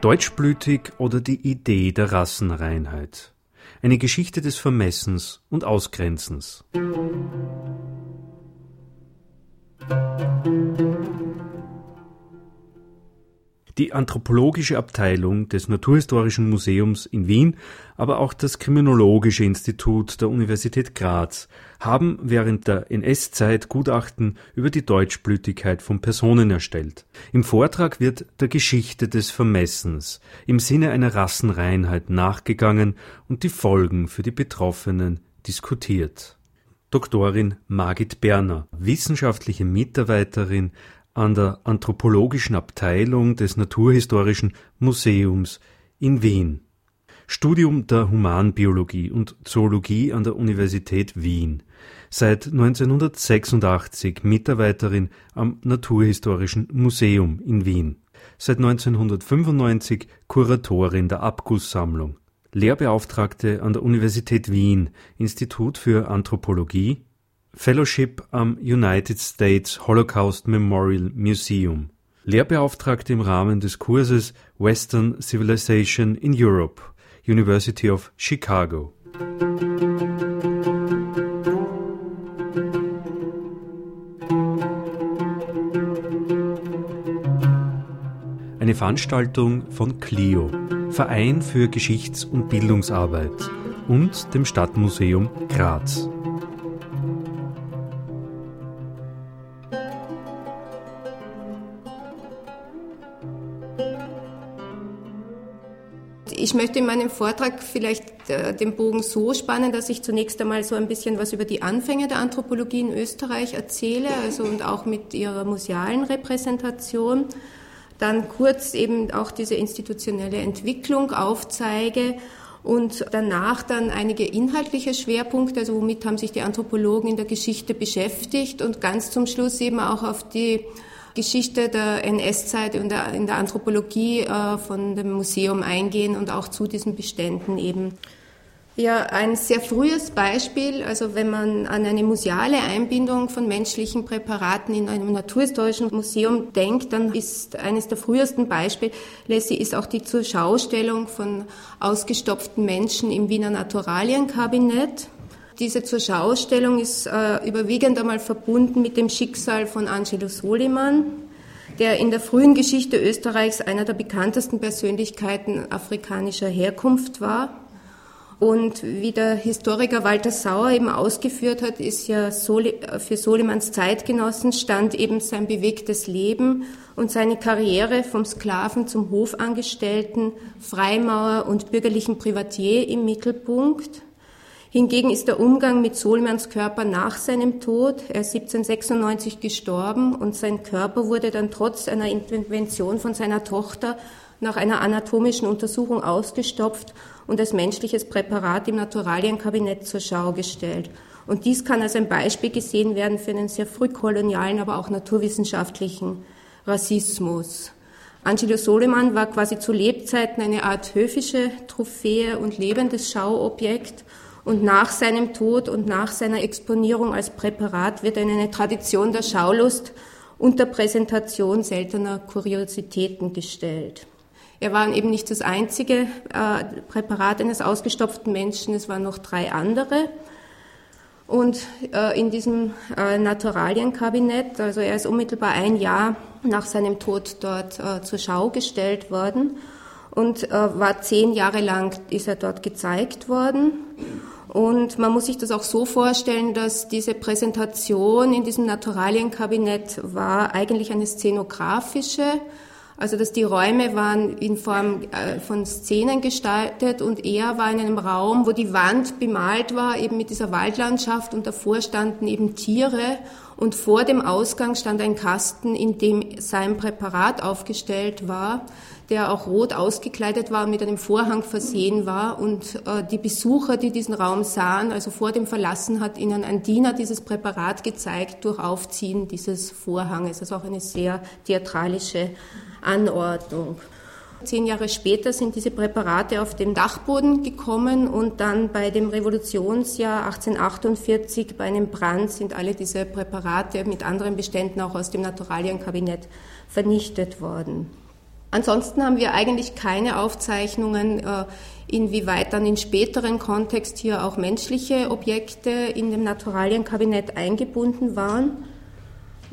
Deutschblütig oder die Idee der Rassenreinheit. Eine Geschichte des Vermessens und Ausgrenzens. Die anthropologische Abteilung des Naturhistorischen Museums in Wien, aber auch das Kriminologische Institut der Universität Graz haben während der NS-Zeit Gutachten über die Deutschblütigkeit von Personen erstellt. Im Vortrag wird der Geschichte des Vermessens im Sinne einer Rassenreinheit nachgegangen und die Folgen für die Betroffenen diskutiert. Doktorin Margit Berner, wissenschaftliche Mitarbeiterin an der Anthropologischen Abteilung des Naturhistorischen Museums in Wien. Studium der Humanbiologie und Zoologie an der Universität Wien. Seit 1986 Mitarbeiterin am Naturhistorischen Museum in Wien. Seit 1995 Kuratorin der Abgusssammlung. Lehrbeauftragte an der Universität Wien, Institut für Anthropologie Fellowship am United States Holocaust Memorial Museum, Lehrbeauftragte im Rahmen des Kurses Western Civilization in Europe, University of Chicago. Eine Veranstaltung von CLIO, Verein für Geschichts- und Bildungsarbeit und dem Stadtmuseum Graz. Möchte in meinem Vortrag vielleicht äh, den Bogen so spannen, dass ich zunächst einmal so ein bisschen was über die Anfänge der Anthropologie in Österreich erzähle, also und auch mit ihrer musealen Repräsentation. Dann kurz eben auch diese institutionelle Entwicklung aufzeige und danach dann einige inhaltliche Schwerpunkte, also womit haben sich die Anthropologen in der Geschichte beschäftigt und ganz zum Schluss eben auch auf die Geschichte der NS-Zeit und der, in der Anthropologie äh, von dem Museum eingehen und auch zu diesen Beständen eben. Ja, ein sehr frühes Beispiel, also wenn man an eine museale Einbindung von menschlichen Präparaten in einem naturhistorischen Museum denkt, dann ist eines der frühesten Beispiele ist auch die Zurschaustellung von ausgestopften Menschen im Wiener Naturalienkabinett. Diese Zurschaustellung ist äh, überwiegend einmal verbunden mit dem Schicksal von Angelo Soliman, der in der frühen Geschichte Österreichs einer der bekanntesten Persönlichkeiten afrikanischer Herkunft war. Und wie der Historiker Walter Sauer eben ausgeführt hat, ist ja Soli für Solimans Zeitgenossen stand eben sein bewegtes Leben und seine Karriere vom Sklaven zum Hofangestellten, Freimaurer und bürgerlichen Privatier im Mittelpunkt. Hingegen ist der Umgang mit Solmans Körper nach seinem Tod, er ist 1796 gestorben und sein Körper wurde dann trotz einer Intervention von seiner Tochter nach einer anatomischen Untersuchung ausgestopft und als menschliches Präparat im Naturalienkabinett zur Schau gestellt. Und dies kann als ein Beispiel gesehen werden für einen sehr frühkolonialen, aber auch naturwissenschaftlichen Rassismus. Angelo Soliman war quasi zu Lebzeiten eine Art höfische Trophäe und lebendes Schauobjekt und nach seinem Tod und nach seiner Exponierung als Präparat wird eine Tradition der Schaulust und der Präsentation seltener Kuriositäten gestellt. Er war eben nicht das einzige äh, Präparat eines ausgestopften Menschen, es waren noch drei andere. Und äh, in diesem äh, Naturalienkabinett, also er ist unmittelbar ein Jahr nach seinem Tod dort zur Schau gestellt worden und war zehn Jahre lang ist er dort gezeigt worden. Und man muss sich das auch so vorstellen, dass diese Präsentation in diesem Naturalienkabinett war eigentlich eine szenografische, also dass die Räume waren in Form äh, von Szenen gestaltet und er war in einem Raum, wo die Wand bemalt war, eben mit dieser Waldlandschaft und davor standen eben Tiere und vor dem Ausgang stand ein Kasten, in dem sein Präparat aufgestellt war der auch rot ausgekleidet war und mit einem Vorhang versehen war. Und äh, die Besucher, die diesen Raum sahen, also vor dem Verlassen, hat ihnen ein Diener dieses Präparat gezeigt durch Aufziehen dieses Vorhanges. Also auch eine sehr theatralische Anordnung. Zehn Jahre später sind diese Präparate auf den Dachboden gekommen und dann bei dem Revolutionsjahr 1848 bei einem Brand sind alle diese Präparate mit anderen Beständen auch aus dem Naturalienkabinett vernichtet worden. Ansonsten haben wir eigentlich keine Aufzeichnungen, äh, inwieweit dann in späteren Kontext hier auch menschliche Objekte in dem Naturalienkabinett eingebunden waren.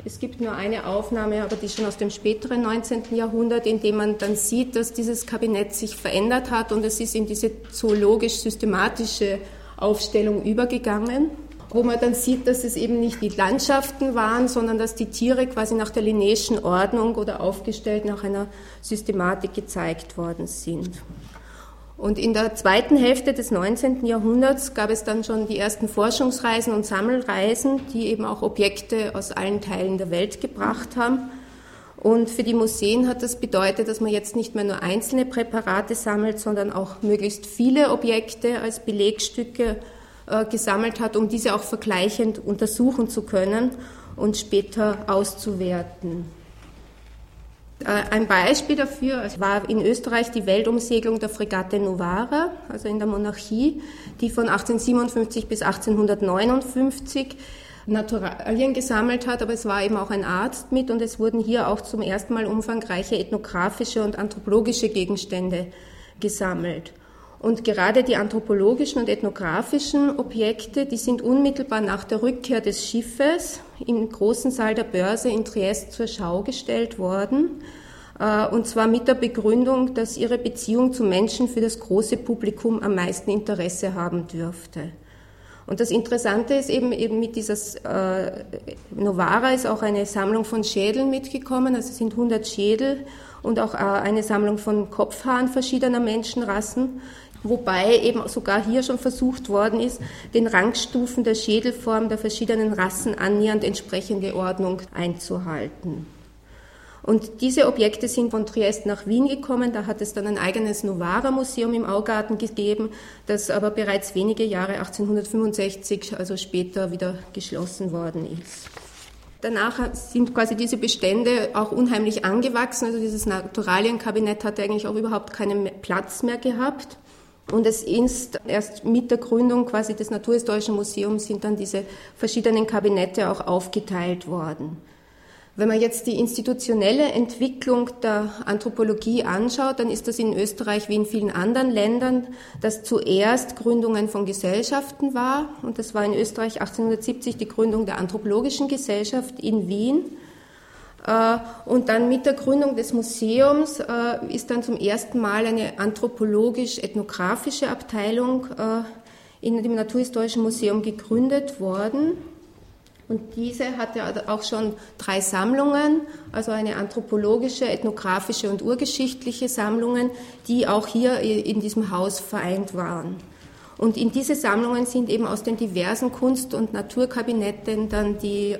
Es gibt nur eine Aufnahme, aber die schon aus dem späteren 19. Jahrhundert, in dem man dann sieht, dass dieses Kabinett sich verändert hat und es ist in diese zoologisch-systematische Aufstellung übergegangen, wo man dann sieht, dass es eben nicht die Landschaften waren, sondern dass die Tiere quasi nach der linnäischen Ordnung oder aufgestellt nach einer Systematik gezeigt worden sind. Und in der zweiten Hälfte des 19. Jahrhunderts gab es dann schon die ersten Forschungsreisen und Sammelreisen, die eben auch Objekte aus allen Teilen der Welt gebracht haben. Und für die Museen hat das bedeutet, dass man jetzt nicht mehr nur einzelne Präparate sammelt, sondern auch möglichst viele Objekte als Belegstücke äh, gesammelt hat, um diese auch vergleichend untersuchen zu können und später auszuwerten. Äh, ein Beispiel dafür war in Österreich die Weltumsegelung der Fregatte Novara, also in der Monarchie, die von 1857 bis 1859 Naturalien gesammelt hat, aber es war eben auch ein Arzt mit und es wurden hier auch zum ersten Mal umfangreiche ethnografische und anthropologische Gegenstände gesammelt. Und gerade die anthropologischen und ethnografischen Objekte, die sind unmittelbar nach der Rückkehr des Schiffes im großen Saal der Börse in Triest zur Schau gestellt worden. Äh, und zwar mit der Begründung, dass ihre Beziehung zu Menschen für das große Publikum am meisten Interesse haben dürfte. Und das Interessante ist eben, eben mit dieser äh, Novara ist auch eine Sammlung von Schädeln mitgekommen, also es sind 100 Schädel und auch äh, eine Sammlung von Kopfhaaren verschiedener Menschenrassen wobei eben sogar hier schon versucht worden ist, den Rangstufen der Schädelform der verschiedenen Rassen annähernd entsprechende Ordnung einzuhalten. Und diese Objekte sind von Triest nach Wien gekommen. Da hat es dann ein eigenes Novara-Museum im Augarten gegeben, das aber bereits wenige Jahre 1865, also später, wieder geschlossen worden ist. Danach sind quasi diese Bestände auch unheimlich angewachsen. Also dieses Naturalienkabinett hatte eigentlich auch überhaupt keinen Platz mehr gehabt. Und es ist erst mit der Gründung quasi des Naturhistorischen Museums sind dann diese verschiedenen Kabinette auch aufgeteilt worden. Wenn man jetzt die institutionelle Entwicklung der Anthropologie anschaut, dann ist das in Österreich wie in vielen anderen Ländern, dass zuerst Gründungen von Gesellschaften war. Und das war in Österreich 1870 die Gründung der Anthropologischen Gesellschaft in Wien. Äh, und dann mit der Gründung des Museums äh, ist dann zum ersten Mal eine anthropologisch-ethnografische Abteilung äh, in dem Naturhistorischen Museum gegründet worden. Und diese hatte auch schon drei Sammlungen, also eine anthropologische, ethnografische und urgeschichtliche Sammlungen, die auch hier in diesem Haus vereint waren. Und in diese Sammlungen sind eben aus den diversen Kunst- und Naturkabinetten dann die,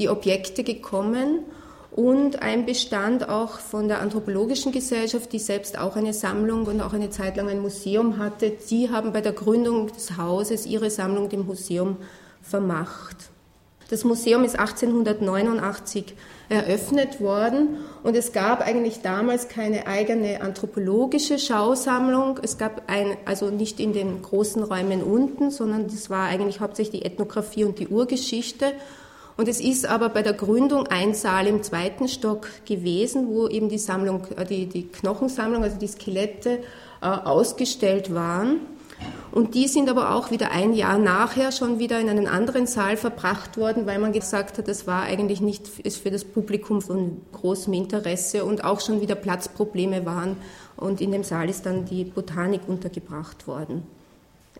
die Objekte gekommen und ein Bestand auch von der Anthropologischen Gesellschaft, die selbst auch eine Sammlung und auch eine Zeit lang ein Museum hatte. Die haben bei der Gründung des Hauses ihre Sammlung dem Museum vermacht. Das Museum ist 1889 eröffnet worden und es gab eigentlich damals keine eigene anthropologische Schausammlung. Es gab ein, also nicht in den großen Räumen unten, sondern das war eigentlich hauptsächlich die Ethnographie und die Urgeschichte. Und es ist aber bei der Gründung ein Saal im zweiten Stock gewesen, wo eben die Sammlung, äh, die, die Knochensammlung, also die Skelette äh, ausgestellt waren. Und die sind aber auch wieder ein Jahr nachher schon wieder in einen anderen Saal verbracht worden, weil man gesagt hat, das war eigentlich nicht ist für das Publikum von großem Interesse und auch schon wieder Platzprobleme waren. Und in dem Saal ist dann die Botanik untergebracht worden.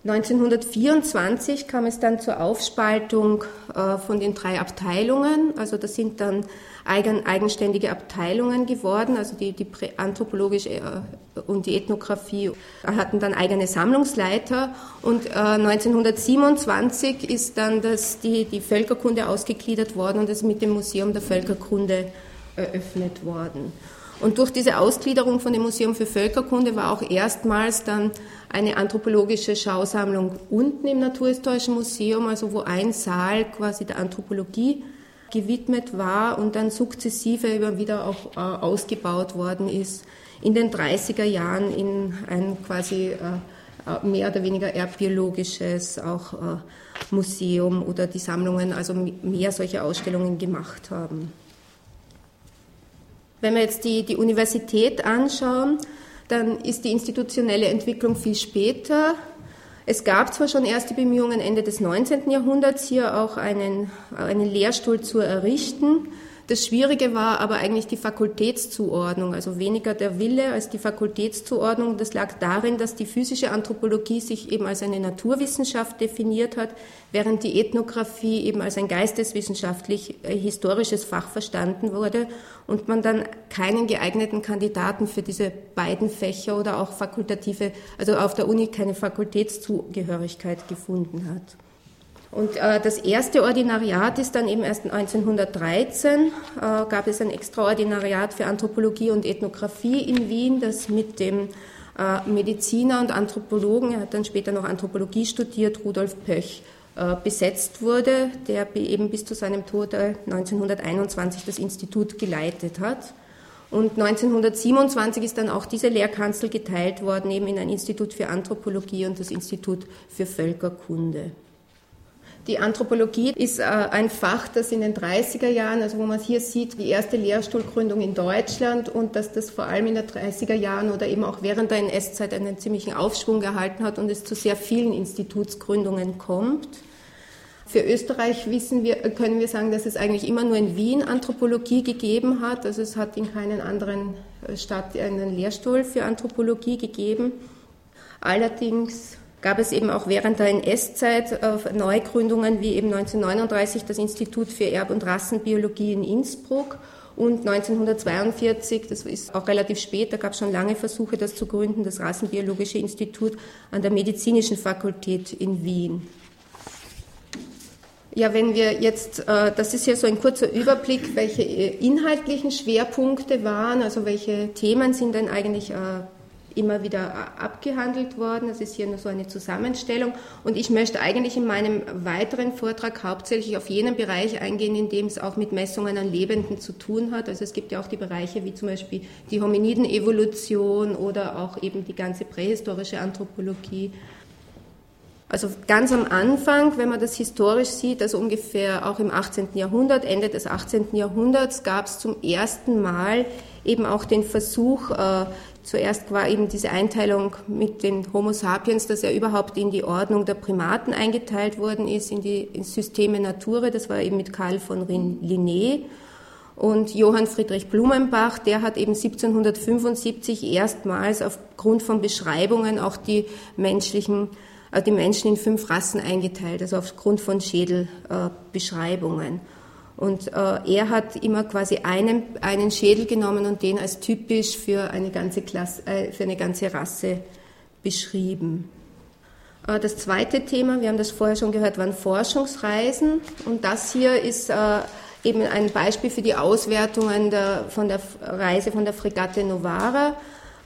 1924 kam es dann zur Aufspaltung äh, von den drei Abteilungen. Also das sind dann eigen, eigenständige Abteilungen geworden. Also die, die anthropologische äh, und die Ethnographie hatten dann eigene Sammlungsleiter. Und äh, 1927 ist dann das, die, die Völkerkunde ausgegliedert worden und es mit dem Museum der Völkerkunde eröffnet worden. Und durch diese Ausgliederung von dem Museum für Völkerkunde war auch erstmals dann eine anthropologische Schausammlung unten im Naturhistorischen Museum, also wo ein Saal quasi der Anthropologie gewidmet war und dann sukzessive immer wieder auch äh, ausgebaut worden ist in den 30er Jahren in ein quasi äh, mehr oder weniger erbbiologisches auch äh, Museum oder die Sammlungen also mehr solche Ausstellungen gemacht haben. Wenn wir jetzt die, die Universität anschauen, dann ist die institutionelle Entwicklung viel später. Es gab zwar schon erste Bemühungen Ende des 19. Jahrhunderts, hier auch einen, einen Lehrstuhl zu errichten. Das Schwierige war aber eigentlich die Fakultätszuordnung, also weniger der Wille als die Fakultätszuordnung. Das lag darin, dass die physische Anthropologie sich eben als eine Naturwissenschaft definiert hat, während die Ethnographie eben als ein geisteswissenschaftlich äh, historisches Fach verstanden wurde und man dann keinen geeigneten Kandidaten für diese beiden Fächer oder auch fakultative, also auf der Uni keine Fakultätszugehörigkeit gefunden hat. Und äh, das erste Ordinariat ist dann eben erst 1913, äh, gab es ein Extraordinariat für Anthropologie und Ethnographie in Wien, das mit dem äh, Mediziner und Anthropologen, er hat dann später noch Anthropologie studiert, Rudolf Pöch, äh, besetzt wurde, der eben bis zu seinem Tod 1921 äh, das Institut geleitet hat. Und 1927 ist dann auch diese Lehrkanzel geteilt worden, eben in ein Institut für Anthropologie und das Institut für Völkerkunde. Die Anthropologie ist äh, ein Fach, das in den 30er Jahren, also wo man hier sieht, die erste Lehrstuhlgründung in Deutschland und dass das vor allem in den 30er Jahren oder eben auch während der NS-Zeit einen ziemlichen Aufschwung gehalten hat und es zu sehr vielen Institutsgründungen kommt. Für Österreich wir, können wir sagen, dass es eigentlich immer nur in Wien Anthropologie gegeben hat. Also es hat in keinen anderen äh, Stadt einen Lehrstuhl für Anthropologie gegeben. Allerdings gab es eben auch während der NS-Zeit äh, Neugründungen wie eben 1939 das Institut für Erb- und Rassenbiologie in Innsbruck und 1942, das ist auch relativ spät, da gab es schon lange Versuche, das zu gründen, das Rassenbiologische Institut an der Medizinischen Fakultät in Wien. Ja, wenn wir jetzt, äh, das ist ja so ein kurzer Überblick, welche äh, inhaltlichen Schwerpunkte waren, also welche Themen sind denn eigentlich immer wieder abgehandelt worden. Das ist hier nur so eine Zusammenstellung. Und ich möchte eigentlich in meinem weiteren Vortrag hauptsächlich auf jenen Bereich eingehen, in dem es auch mit Messungen an Lebenden zu tun hat. Also es gibt ja auch die Bereiche wie zum Beispiel die Hominiden-Evolution oder auch eben die ganze prähistorische Anthropologie. Also ganz am Anfang, wenn man das historisch sieht, also ungefähr auch im 18. Jahrhundert, Ende des 18. Jahrhunderts, gab es zum ersten Mal eben auch den Versuch, äh, Zuerst war eben diese Einteilung mit den Homo sapiens, dass er überhaupt in die Ordnung der Primaten eingeteilt worden ist, in die in Systeme Nature. Das war eben mit Karl von Linné. Und Johann Friedrich Blumenbach, der hat eben 1775 erstmals aufgrund von Beschreibungen auch die menschlichen, äh, die Menschen in fünf Rassen eingeteilt, also aufgrund von Schädelbeschreibungen. Äh, und äh, er hat immer quasi einen, einen Schädel genommen und den als typisch für eine ganze, Klasse, äh, für eine ganze Rasse beschrieben. Äh, das zweite Thema, wir haben das vorher schon gehört, waren Forschungsreisen. Und das hier ist äh, eben ein Beispiel für die Auswertungen der, von der Reise von der Fregatte Novara.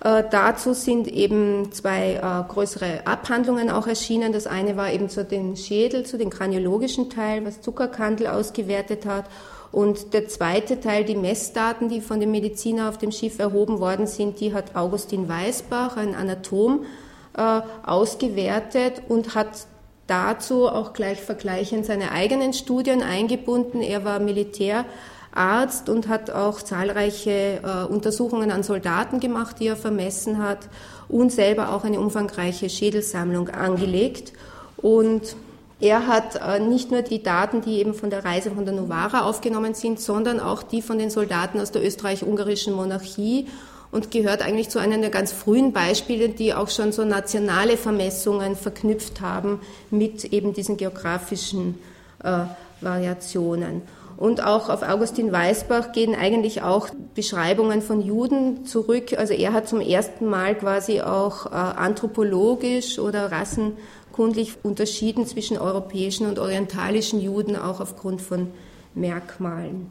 Äh, dazu sind eben zwei äh, größere Abhandlungen auch erschienen. Das eine war eben zu den Schädel, zu den kraniologischen Teil, was Zuckerkandel ausgewertet hat. Und der zweite Teil, die Messdaten, die von dem Mediziner auf dem Schiff erhoben worden sind, die hat Augustin Weisbach, ein Anatom, äh, ausgewertet und hat dazu auch gleich vergleichend seine eigenen Studien eingebunden. Er war Militär Arzt und hat auch zahlreiche äh, Untersuchungen an Soldaten gemacht, die er vermessen hat und selber auch eine umfangreiche Schädelsammlung angelegt. Und er hat äh, nicht nur die Daten, die eben von der Reise von der Novara aufgenommen sind, sondern auch die von den Soldaten aus der österreich-ungarischen Monarchie und gehört eigentlich zu einem der ganz frühen Beispiele, die auch schon so nationale Vermessungen verknüpft haben mit eben diesen geografischen äh, Variationen. Und auch auf Augustin Weisbach gehen eigentlich auch Beschreibungen von Juden zurück. Also er hat zum ersten Mal quasi auch äh, anthropologisch oder rassenkundlich unterschieden zwischen europäischen und orientalischen Juden, auch aufgrund von Merkmalen.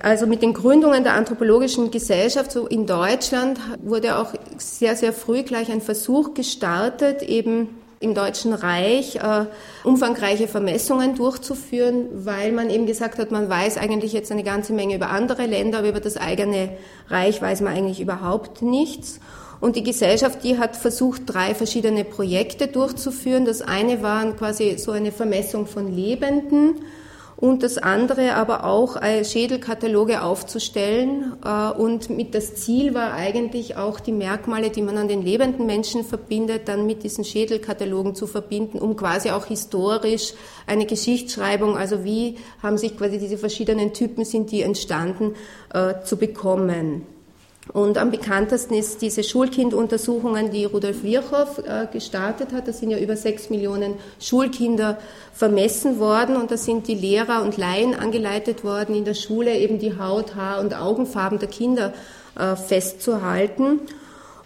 Also mit den Gründungen der anthropologischen Gesellschaft so in Deutschland wurde auch sehr, sehr früh gleich ein Versuch gestartet, eben im Deutschen Reich äh, umfangreiche Vermessungen durchzuführen, weil man eben gesagt hat, man weiß eigentlich jetzt eine ganze Menge über andere Länder, aber über das eigene Reich weiß man eigentlich überhaupt nichts. Und die Gesellschaft, die hat versucht, drei verschiedene Projekte durchzuführen. Das eine war quasi so eine Vermessung von Lebenden und das andere aber auch äh, Schädelkataloge aufzustellen. Äh, und mit das Ziel war eigentlich auch die Merkmale, die man an den lebenden Menschen verbindet, dann mit diesen Schädelkatalogen zu verbinden, um quasi auch historisch eine Geschichtsschreibung, also wie haben sich quasi diese verschiedenen Typen sind die entstanden, äh, zu bekommen. Und am bekanntesten ist diese Schulkinduntersuchungen, die Rudolf Virchow äh, gestartet hat. Da sind ja über sechs Millionen Schulkinder vermessen worden und da sind die Lehrer und Laien angeleitet worden, in der Schule eben die Haut, Haar und Augenfarben der Kinder äh, festzuhalten.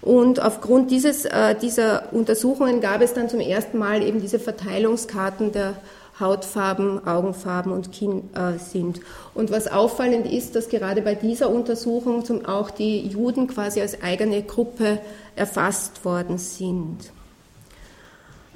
Und aufgrund dieses, äh, dieser Untersuchungen gab es dann zum ersten Mal eben diese Verteilungskarten der Hautfarben, Augenfarben und Kinn äh, sind. Und was auffallend ist, dass gerade bei dieser Untersuchung zum, auch die Juden quasi als eigene Gruppe erfasst worden sind.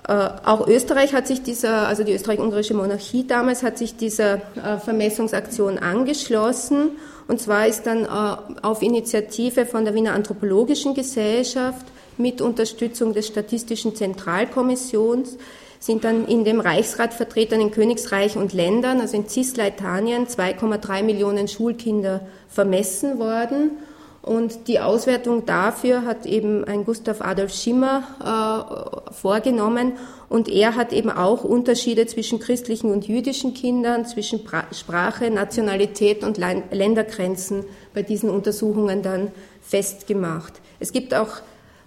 Äh, auch Österreich hat sich dieser, also die österreich-ungarische Monarchie damals hat sich dieser äh, Vermessungsaktion angeschlossen. Und zwar ist dann äh, auf Initiative von der Wiener Anthropologischen Gesellschaft mit Unterstützung des Statistischen Zentralkommissions sind dann in dem Reichsrat vertreten in Königsreich und Ländern, also in Cisleitanien, 2,3 Millionen Schulkinder vermessen worden. Und die Auswertung dafür hat eben ein Gustav Adolf Schimmer äh, vorgenommen. Und er hat eben auch Unterschiede zwischen christlichen und jüdischen Kindern, zwischen pra Sprache, Nationalität und Ländergrenzen bei diesen Untersuchungen dann festgemacht. Es gibt auch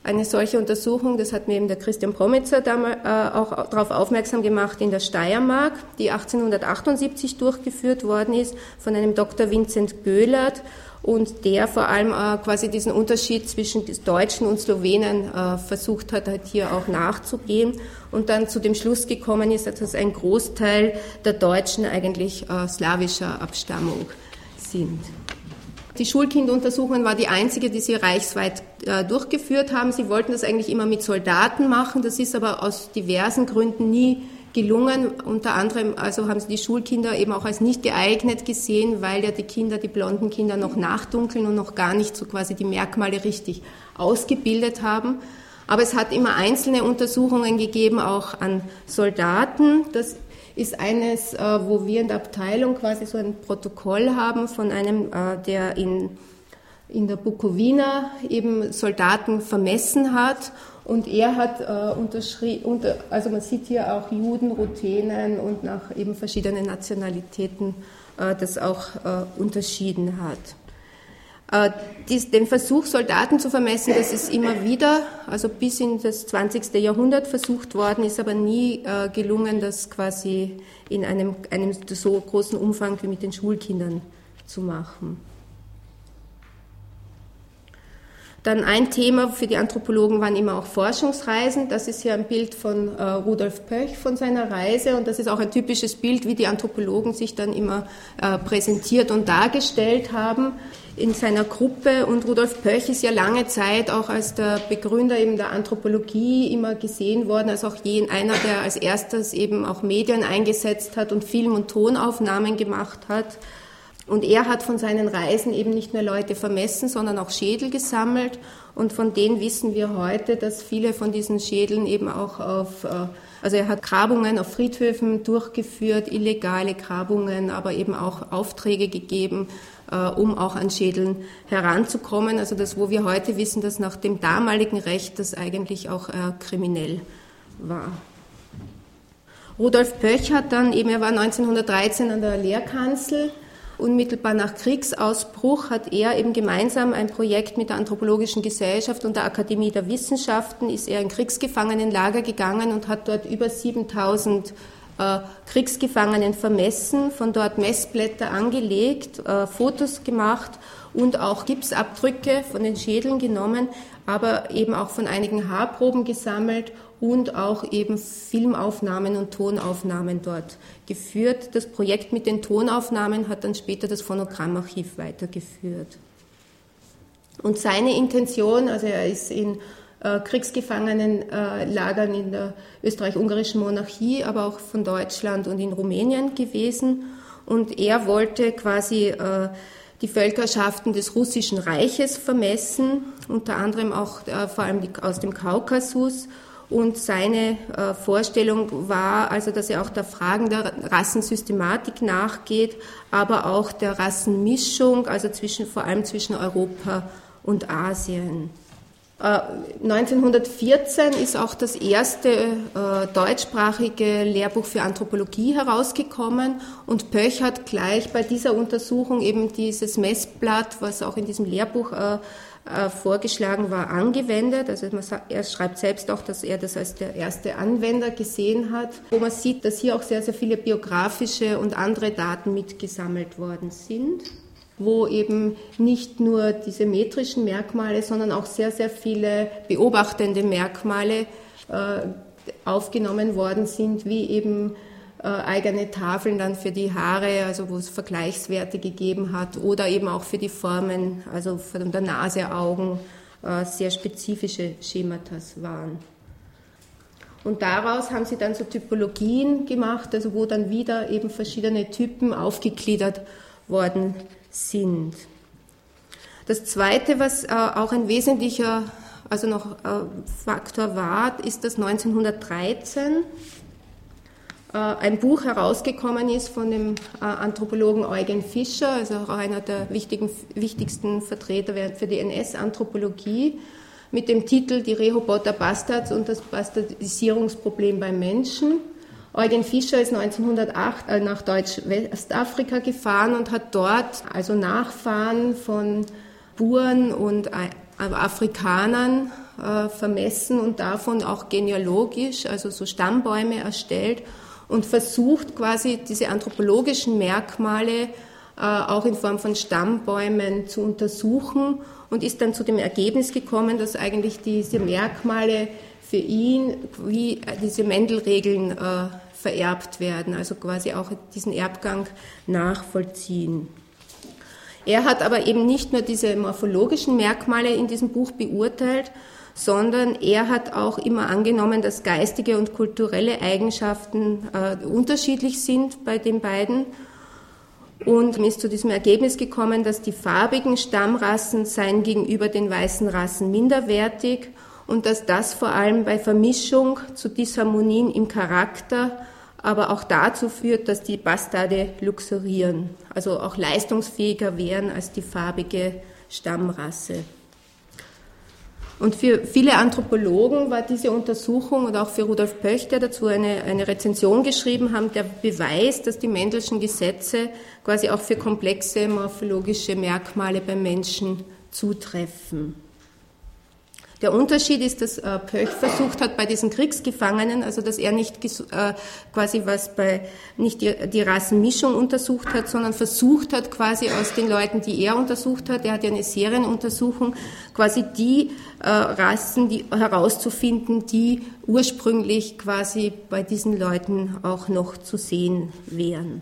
eine solche Untersuchung, das hat mir eben der Christian Promitzer damals äh, auch darauf aufmerksam gemacht, in der Steiermark, die 1878 durchgeführt worden ist von einem Dr. Vincent Göhlert und der vor allem äh, quasi diesen Unterschied zwischen Deutschen und Slowenen äh, versucht hat, halt hier auch nachzugehen und dann zu dem Schluss gekommen ist, dass ein Großteil der Deutschen eigentlich slawischer Abstammung sind. Die Schulkinduntersuchung war die einzige, die sie reichsweit äh, durchgeführt haben. Sie wollten das eigentlich immer mit Soldaten machen. Das ist aber aus diversen Gründen nie gelungen. Unter anderem also haben sie die Schulkinder eben auch als nicht geeignet gesehen, weil ja die Kinder, die blonden Kinder noch nachdunkeln und noch gar nicht so quasi die Merkmale richtig ausgebildet haben. Aber es hat immer einzelne Untersuchungen gegeben, auch an Soldaten. Das ist eines, äh, wo wir in der Abteilung quasi so ein Protokoll haben von einem, äh, der in, in der Bukowina eben Soldaten vermessen hat. Und er hat äh, unterschrieben, unter, also man sieht hier auch Juden, Ruthenen und nach eben verschiedenen Nationalitäten äh, das auch äh, unterschieden hat. Äh, dies, den Versuch, Soldaten zu vermessen, das ist immer wieder, also bis in das 20. Jahrhundert versucht worden, ist aber nie äh, gelungen, das quasi in einem, einem so großen Umfang wie mit den Schulkindern zu machen. Dann ein Thema für die Anthropologen waren immer auch Forschungsreisen. Das ist hier ein Bild von äh, Rudolf Pöch von seiner Reise und das ist auch ein typisches Bild, wie die Anthropologen sich dann immer äh, präsentiert und dargestellt haben in seiner Gruppe. Und Rudolf Pöch ist ja lange Zeit auch als der Begründer eben der Anthropologie immer gesehen worden, als auch jeden, einer, der als erstes eben auch Medien eingesetzt hat und Film- und Tonaufnahmen gemacht hat. Und er hat von seinen Reisen eben nicht nur Leute vermessen, sondern auch Schädel gesammelt. Und von denen wissen wir heute, dass viele von diesen Schädeln eben auch auf, äh, also er hat Grabungen auf Friedhöfen durchgeführt, illegale Grabungen, aber eben auch Aufträge gegeben, äh, um auch an Schädeln heranzukommen. Also das, wo wir heute wissen, dass nach dem damaligen Recht das eigentlich auch äh, kriminell war. Rudolf Pöch hat dann eben, er war 1913 an der Lehrkanzel Unmittelbar nach Kriegsausbruch hat er eben gemeinsam ein Projekt mit der Anthropologischen Gesellschaft und der Akademie der Wissenschaften, ist er in Kriegsgefangenenlager gegangen und hat dort über 7000 äh, Kriegsgefangenen vermessen, von dort Messblätter angelegt, äh, Fotos gemacht und auch Gipsabdrücke von den Schädeln genommen, aber eben auch von einigen Haarproben gesammelt und auch eben Filmaufnahmen und Tonaufnahmen dort geführt. Das Projekt mit den Tonaufnahmen hat dann später das Phonogrammarchiv weitergeführt. Und seine Intention, also er ist in äh, Kriegsgefangenenlagern in der österreich-ungarischen Monarchie, aber auch von Deutschland und in Rumänien gewesen. Und er wollte quasi äh, die Völkerschaften des russischen Reiches vermessen, unter anderem auch äh, vor allem aus dem Kaukasus Und seine äh, Vorstellung war also, dass er auch der Fragen der Rassensystematik nachgeht, aber auch der Rassenmischung, also zwischen, vor allem zwischen Europa und Asien. 1914 äh, ist auch das erste äh, deutschsprachige Lehrbuch für Anthropologie herausgekommen und Pöch hat gleich bei dieser Untersuchung eben dieses Messblatt, was auch in diesem Lehrbuch äh, äh vorgeschlagen war, angewendet. Also man, er schreibt selbst auch, dass er das als der erste Anwender gesehen hat, wo man sieht, dass hier auch sehr, sehr viele biografische und andere Daten mitgesammelt worden sind wo eben nicht nur diese metrischen Merkmale, sondern auch sehr, sehr viele beobachtende Merkmale äh, aufgenommen worden sind, wie eben äh, eigene Tafeln dann für die Haare, also wo es Vergleichswerte gegeben hat, oder eben auch für die Formen, also von der Nase, Augen, äh, sehr spezifische Schemata waren. Und daraus haben sie dann so Typologien gemacht, also wo dann wieder eben verschiedene Typen aufgegliedert worden sind. Das Zweite, was äh, auch ein wesentlicher also noch Faktor war, ist, dass 1913 äh, ein Buch herausgekommen ist von dem äh, Anthropologen Eugen Fischer, also auch einer der wichtigsten Vertreter für die NS-Anthropologie, mit dem Titel Die Rehoboter Bastards und das Bastardisierungsproblem beim Menschen. Eugen Fischer ist 1908 äh, nach Deutsch-Westafrika gefahren und hat dort also Nachfahren von Buren und äh, Afrikanern äh, vermessen und davon auch genealogisch, also so Stammbäume erstellt und versucht quasi diese anthropologischen Merkmale auch in Form von Stammbäumen zu untersuchen und ist dann zu dem Ergebnis gekommen, dass eigentlich diese Merkmale für ihn wie diese Mendelregeln vererbt werden, also quasi auch diesen Erbgang nachvollziehen. Er hat aber eben nicht nur diese morphologischen Merkmale in diesem Buch beurteilt, sondern er hat auch immer angenommen, dass geistige und kulturelle Eigenschaften äh, unterschiedlich sind bei den beiden und ist zu diesem Ergebnis gekommen, dass die farbigen Stammrassen seien gegenüber den weißen Rassen minderwertig und dass das vor allem bei Vermischung zu Disharmonien im Charakter aber auch dazu führt, dass die Bastarde luxurieren, also auch leistungsfähiger wären als die farbige Stammrasse. Und für viele Anthropologen war diese Untersuchung und auch für Rudolf Pöch, der dazu eine, eine Rezension geschrieben haben, der Beweis, dass die Mendelschen Gesetze quasi auch für komplexe morphologische Merkmale beim Menschen zutreffen. Der Unterschied ist, dass äh, Pöch versucht hat bei diesen Kriegsgefangenen, also dass er nicht äh, quasi was bei nicht die, die Rassenmischung untersucht hat, sondern versucht hat quasi aus den Leuten, die er untersucht hat, er hat ja eine Serienuntersuchung, quasi die äh, Rassen die, herauszufinden, die ursprünglich quasi bei diesen Leuten auch noch zu sehen wären.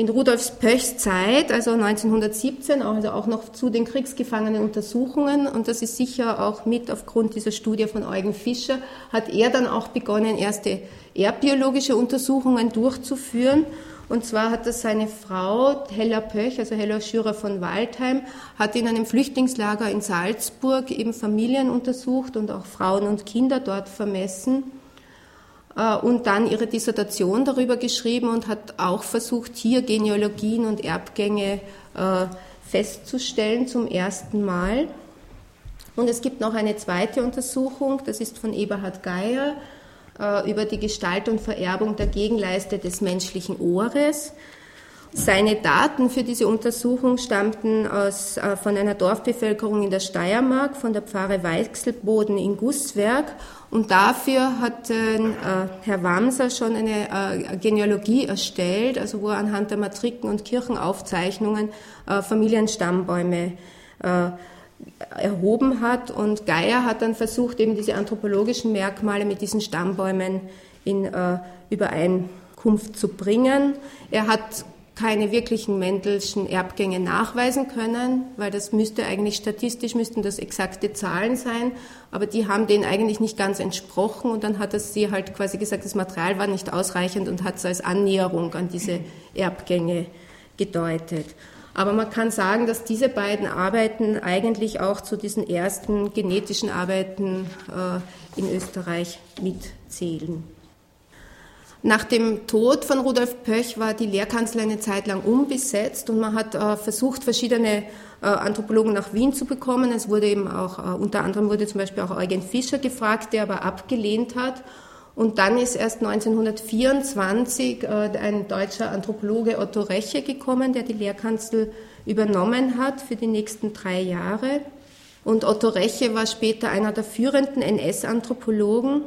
In Rudolfs Pöchs Zeit, also 1917, also auch noch zu den kriegsgefangenen Untersuchungen, und das ist sicher auch mit aufgrund dieser Studie von Eugen Fischer, hat er dann auch begonnen, erste erbbiologische Untersuchungen durchzuführen. Und zwar hat das seine Frau, Hella Pöch, also Hella Schürer von Waldheim, hat in einem Flüchtlingslager in Salzburg eben Familien untersucht und auch Frauen und Kinder dort vermessen. Äh, und dann ihre Dissertation darüber geschrieben und hat auch versucht, hier Genealogien und Erbgänge äh, festzustellen zum ersten Mal. Und es gibt noch eine zweite Untersuchung, das ist von Eberhard Geier äh, über die Gestalt und Vererbung der Gegenleiste des menschlichen Ohres. Seine Daten für diese Untersuchung stammten aus, von einer Dorfbevölkerung in der Steiermark, von der Pfarre Weichselboden in Gusswerk und dafür hat äh, Herr Wamser schon eine äh, Genealogie erstellt, also wo er anhand der Matriken und Kirchenaufzeichnungen äh, Familienstammbäume äh, erhoben hat. Und Geier hat dann versucht, eben diese anthropologischen Merkmale mit diesen Stammbäumen in äh, Übereinkunft zu bringen. Er hat keine wirklichen Mendelschen Erbgänge nachweisen können, weil das müsste eigentlich statistisch müssten das exakte Zahlen sein, aber die haben denen eigentlich nicht ganz entsprochen und dann hat es sie halt quasi gesagt, das Material war nicht ausreichend und hat es als Annäherung an diese Erbgänge gedeutet. Aber man kann sagen, dass diese beiden Arbeiten eigentlich auch zu diesen ersten genetischen Arbeiten äh, in Österreich mitzählen. Nach dem Tod von Rudolf Pöch war die Lehrkanzlei eine Zeit lang unbesetzt und man hat äh, versucht, verschiedene äh, Anthropologen nach Wien zu bekommen. Es wurde eben auch, äh, unter anderem wurde zum Beispiel auch Eugen Fischer gefragt, der aber abgelehnt hat. Und dann ist erst 1924 äh, ein deutscher Anthropologe Otto Reche gekommen, der die Lehrkanzel übernommen hat für die nächsten drei Jahre. Und Otto Reche war später einer der führenden NS-Anthropologen.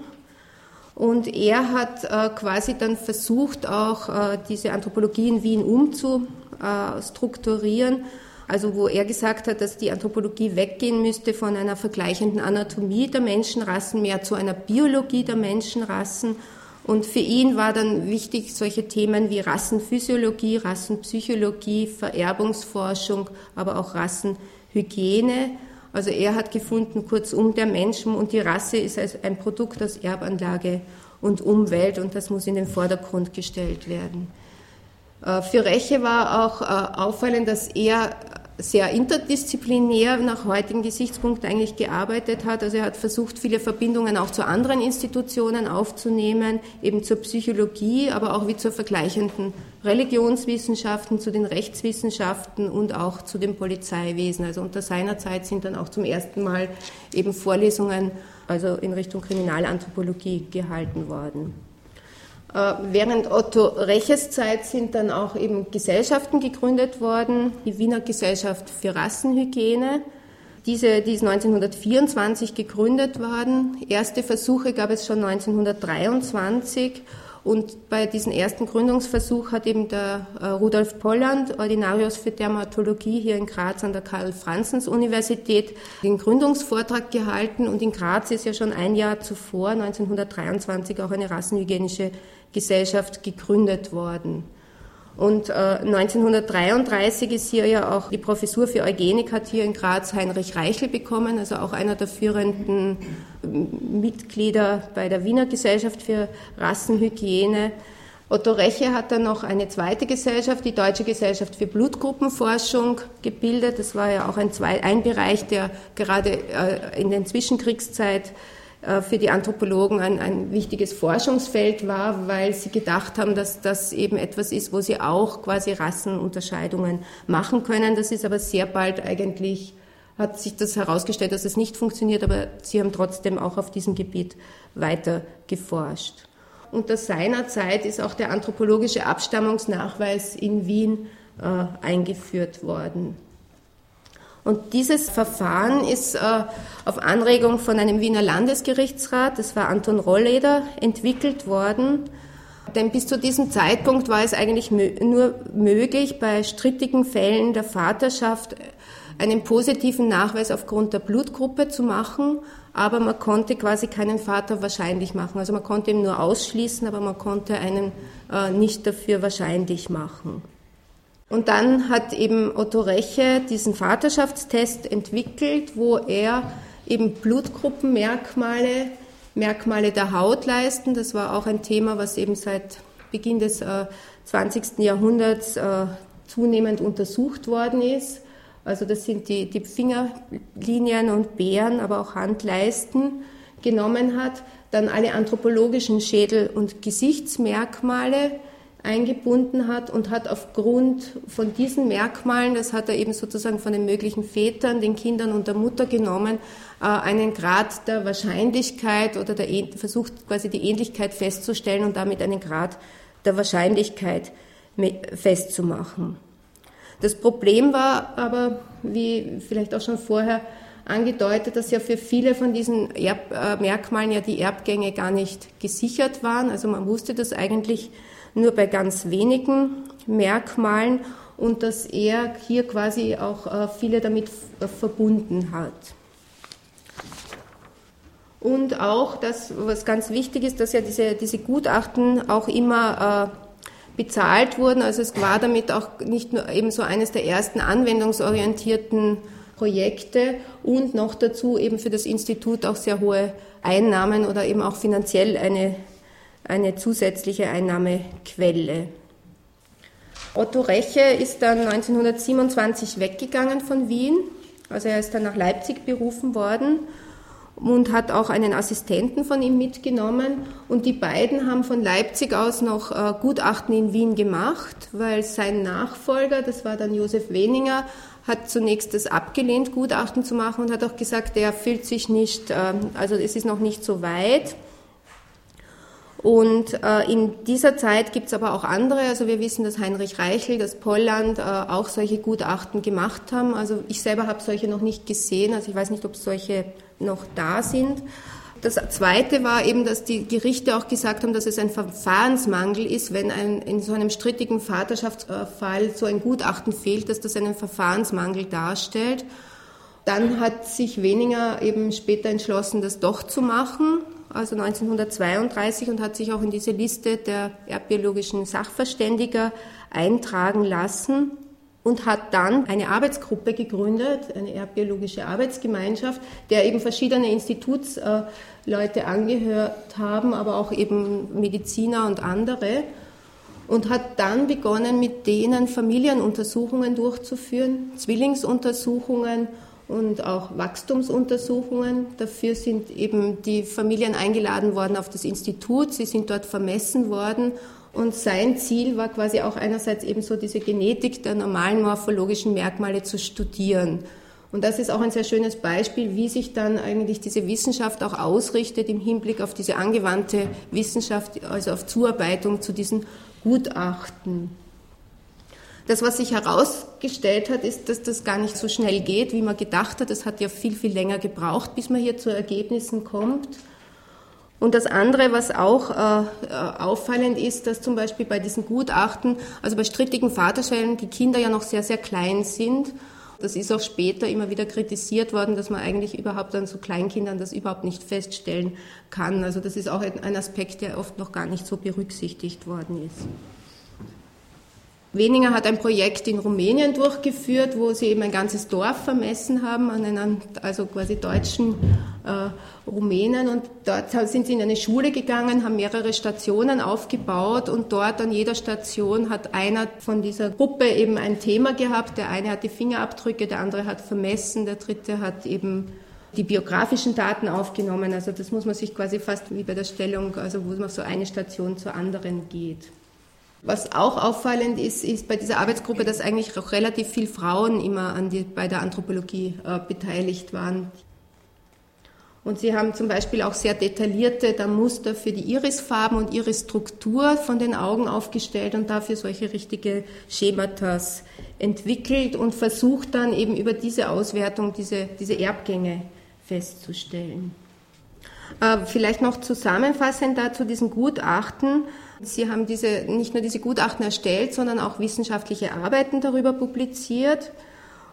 Und er hat äh, quasi dann versucht, auch äh, diese Anthropologie in Wien umzustrukturieren also wo er gesagt hat, dass die Anthropologie weggehen müsste von einer vergleichenden Anatomie der Menschenrassen mehr zu einer Biologie der Menschenrassen. Und für ihn war dann wichtig solche Themen wie Rassenphysiologie, Rassenpsychologie, Vererbungsforschung, aber auch Rassenhygiene. Also er hat gefunden, kurzum, der Mensch und die Rasse ist als ein Produkt aus Erbanlage und Umwelt und das muss in den Vordergrund gestellt werden. Äh, für Reche war auch äh, auffallend, dass er sehr interdisziplinär nach heutigen Gesichtspunkten eigentlich gearbeitet hat. Also er hat versucht, viele Verbindungen auch zu anderen Institutionen aufzunehmen, eben zur Psychologie, aber auch wie zur vergleichenden Religionswissenschaften, zu den Rechtswissenschaften und auch zu dem Polizeiwesen. Also unter seiner Zeit sind dann auch zum ersten Mal eben Vorlesungen also in Richtung Kriminalanthropologie gehalten worden. Äh, während Otto Reches Zeit sind dann auch eben Gesellschaften gegründet worden, die Wiener Gesellschaft für Rassenhygiene. Diese, die ist 1924 gegründet worden. Erste Versuche gab es schon 1923 und bei diesem ersten Gründungsversuch hat eben der äh, Rudolf Polland, Ordinarius für Dermatologie hier in Graz an der Karl-Franzens-Universität, den Gründungsvortrag gehalten. Und in Graz ist ja schon ein Jahr zuvor, 1923, auch eine rassenhygienische Gesellschaft gegründet worden. Und äh, 1933 ist hier ja auch die Professur für Eugenik hat hier in Graz Heinrich Reichel bekommen, also auch einer der führenden Mitglieder bei der Wiener Gesellschaft für Rassenhygiene. Otto Reche hat dann noch eine zweite Gesellschaft, die Deutsche Gesellschaft für Blutgruppenforschung, gebildet. Das war ja auch ein, ein Bereich, der gerade äh, in der Zwischenkriegszeit für die Anthropologen ein, ein wichtiges Forschungsfeld war, weil sie gedacht haben, dass das eben etwas ist, wo sie auch quasi Rassenunterscheidungen machen können. Das ist aber sehr bald eigentlich, hat sich das herausgestellt, dass es nicht funktioniert, aber sie haben trotzdem auch auf diesem Gebiet weiter geforscht. Unter seiner Zeit ist auch der anthropologische Abstammungsnachweis in Wien äh, eingeführt worden. Und dieses Verfahren ist äh, auf Anregung von einem Wiener Landesgerichtsrat, das war Anton Rolleder, entwickelt worden. Denn bis zu diesem Zeitpunkt war es eigentlich nur möglich, bei strittigen Fällen der Vaterschaft einen positiven Nachweis aufgrund der Blutgruppe zu machen, aber man konnte quasi keinen Vater wahrscheinlich machen. Also man konnte ihn nur ausschließen, aber man konnte einen äh, nicht dafür wahrscheinlich machen. Und dann hat eben Otto Reche diesen Vaterschaftstest entwickelt, wo er eben Blutgruppenmerkmale, Merkmale der Hautleisten, das war auch ein Thema, was eben seit Beginn des äh, 20. Jahrhunderts äh, zunehmend untersucht worden ist. Also das sind die, die Fingerlinien und Beeren, aber auch Handleisten genommen hat. Dann alle anthropologischen Schädel- und Gesichtsmerkmale eingebunden hat und hat aufgrund von diesen Merkmalen, das hat er eben sozusagen von den möglichen Vätern, den Kindern und der Mutter genommen, äh, einen Grad der Wahrscheinlichkeit oder der, versucht quasi die Ähnlichkeit festzustellen und damit einen Grad der Wahrscheinlichkeit festzumachen. Das Problem war aber, wie vielleicht auch schon vorher angedeutet, dass ja für viele von diesen Erb äh, Merkmalen ja die Erbgänge gar nicht gesichert waren. Also man wusste das eigentlich nur bei ganz wenigen Merkmalen und dass er hier quasi auch äh, viele damit verbunden hat. Und auch, das, was ganz wichtig ist, dass ja diese, diese Gutachten auch immer äh, bezahlt wurden. Also es war damit auch nicht nur eben so eines der ersten anwendungsorientierten Projekte und noch dazu eben für das Institut auch sehr hohe Einnahmen oder eben auch finanziell eine eine zusätzliche Einnahmequelle. Otto Reche ist dann 1927 weggegangen von Wien. Also er ist dann nach Leipzig berufen worden und hat auch einen Assistenten von ihm mitgenommen. Und die beiden haben von Leipzig aus noch äh, Gutachten in Wien gemacht, weil sein Nachfolger, das war dann Josef Weninger, hat zunächst das abgelehnt, Gutachten zu machen und hat auch gesagt, er fühlt sich nicht, äh, also es ist noch nicht so weit. Und äh, in dieser Zeit gibt es aber auch andere. Also wir wissen, dass Heinrich Reichel, dass Polland äh, auch solche Gutachten gemacht haben. Also ich selber habe solche noch nicht gesehen. Also ich weiß nicht, ob solche noch da sind. Das Zweite war eben, dass die Gerichte auch gesagt haben, dass es ein Verfahrensmangel ist, wenn ein, in so einem strittigen Vaterschaftsfall so ein Gutachten fehlt, dass das einen Verfahrensmangel darstellt. Dann hat sich Weniger eben später entschlossen, das doch zu machen, also 1932, und hat sich auch in diese Liste der erdbiologischen Sachverständiger eintragen lassen und hat dann eine Arbeitsgruppe gegründet, eine erdbiologische Arbeitsgemeinschaft, der eben verschiedene Institutsleute angehört haben, aber auch eben Mediziner und andere und hat dann begonnen, mit denen Familienuntersuchungen durchzuführen, Zwillingsuntersuchungen und auch Wachstumsuntersuchungen. Dafür sind eben die Familien eingeladen worden auf das Institut, sie sind dort vermessen worden und sein Ziel war quasi auch einerseits eben so diese Genetik der normalen morphologischen Merkmale zu studieren. Und das ist auch ein sehr schönes Beispiel, wie sich dann eigentlich diese Wissenschaft auch ausrichtet im Hinblick auf diese angewandte Wissenschaft, also auf Zuarbeitung zu diesen Gutachten. Das, was sich herausgestellt hat, ist, dass das gar nicht so schnell geht, wie man gedacht hat. Es hat ja viel, viel länger gebraucht, bis man hier zu Ergebnissen kommt. Und das andere, was auch äh, äh, auffallend ist, dass zum Beispiel bei diesen Gutachten, also bei strittigen Vaterstellen, die Kinder ja noch sehr, sehr klein sind. Das ist auch später immer wieder kritisiert worden, dass man eigentlich überhaupt an so Kleinkindern das überhaupt nicht feststellen kann. Also das ist auch ein Aspekt, der oft noch gar nicht so berücksichtigt worden ist. Weniger hat ein Projekt in Rumänien durchgeführt, wo sie eben ein ganzes Dorf vermessen haben an einen, also quasi deutschen äh, Rumänen. Und dort sind sie in eine Schule gegangen, haben mehrere Stationen aufgebaut und dort an jeder Station hat einer von dieser Gruppe eben ein Thema gehabt. Der eine hat die Fingerabdrücke, der andere hat vermessen, der dritte hat eben die biografischen Daten aufgenommen. Also das muss man sich quasi fast wie bei der Stellung, also wo man so eine Station zur anderen geht. Was auch auffallend ist, ist bei dieser Arbeitsgruppe, dass eigentlich auch relativ viele Frauen immer an die, bei der Anthropologie äh, beteiligt waren. Und sie haben zum Beispiel auch sehr detaillierte da Muster für die Irisfarben und Irisstruktur von den Augen aufgestellt und dafür solche richtige Schematas entwickelt und versucht dann eben über diese Auswertung diese, diese Erbgänge festzustellen. Äh, vielleicht noch zusammenfassend dazu diesen Gutachten. Sie haben diese, nicht nur diese Gutachten erstellt, sondern auch wissenschaftliche Arbeiten darüber publiziert.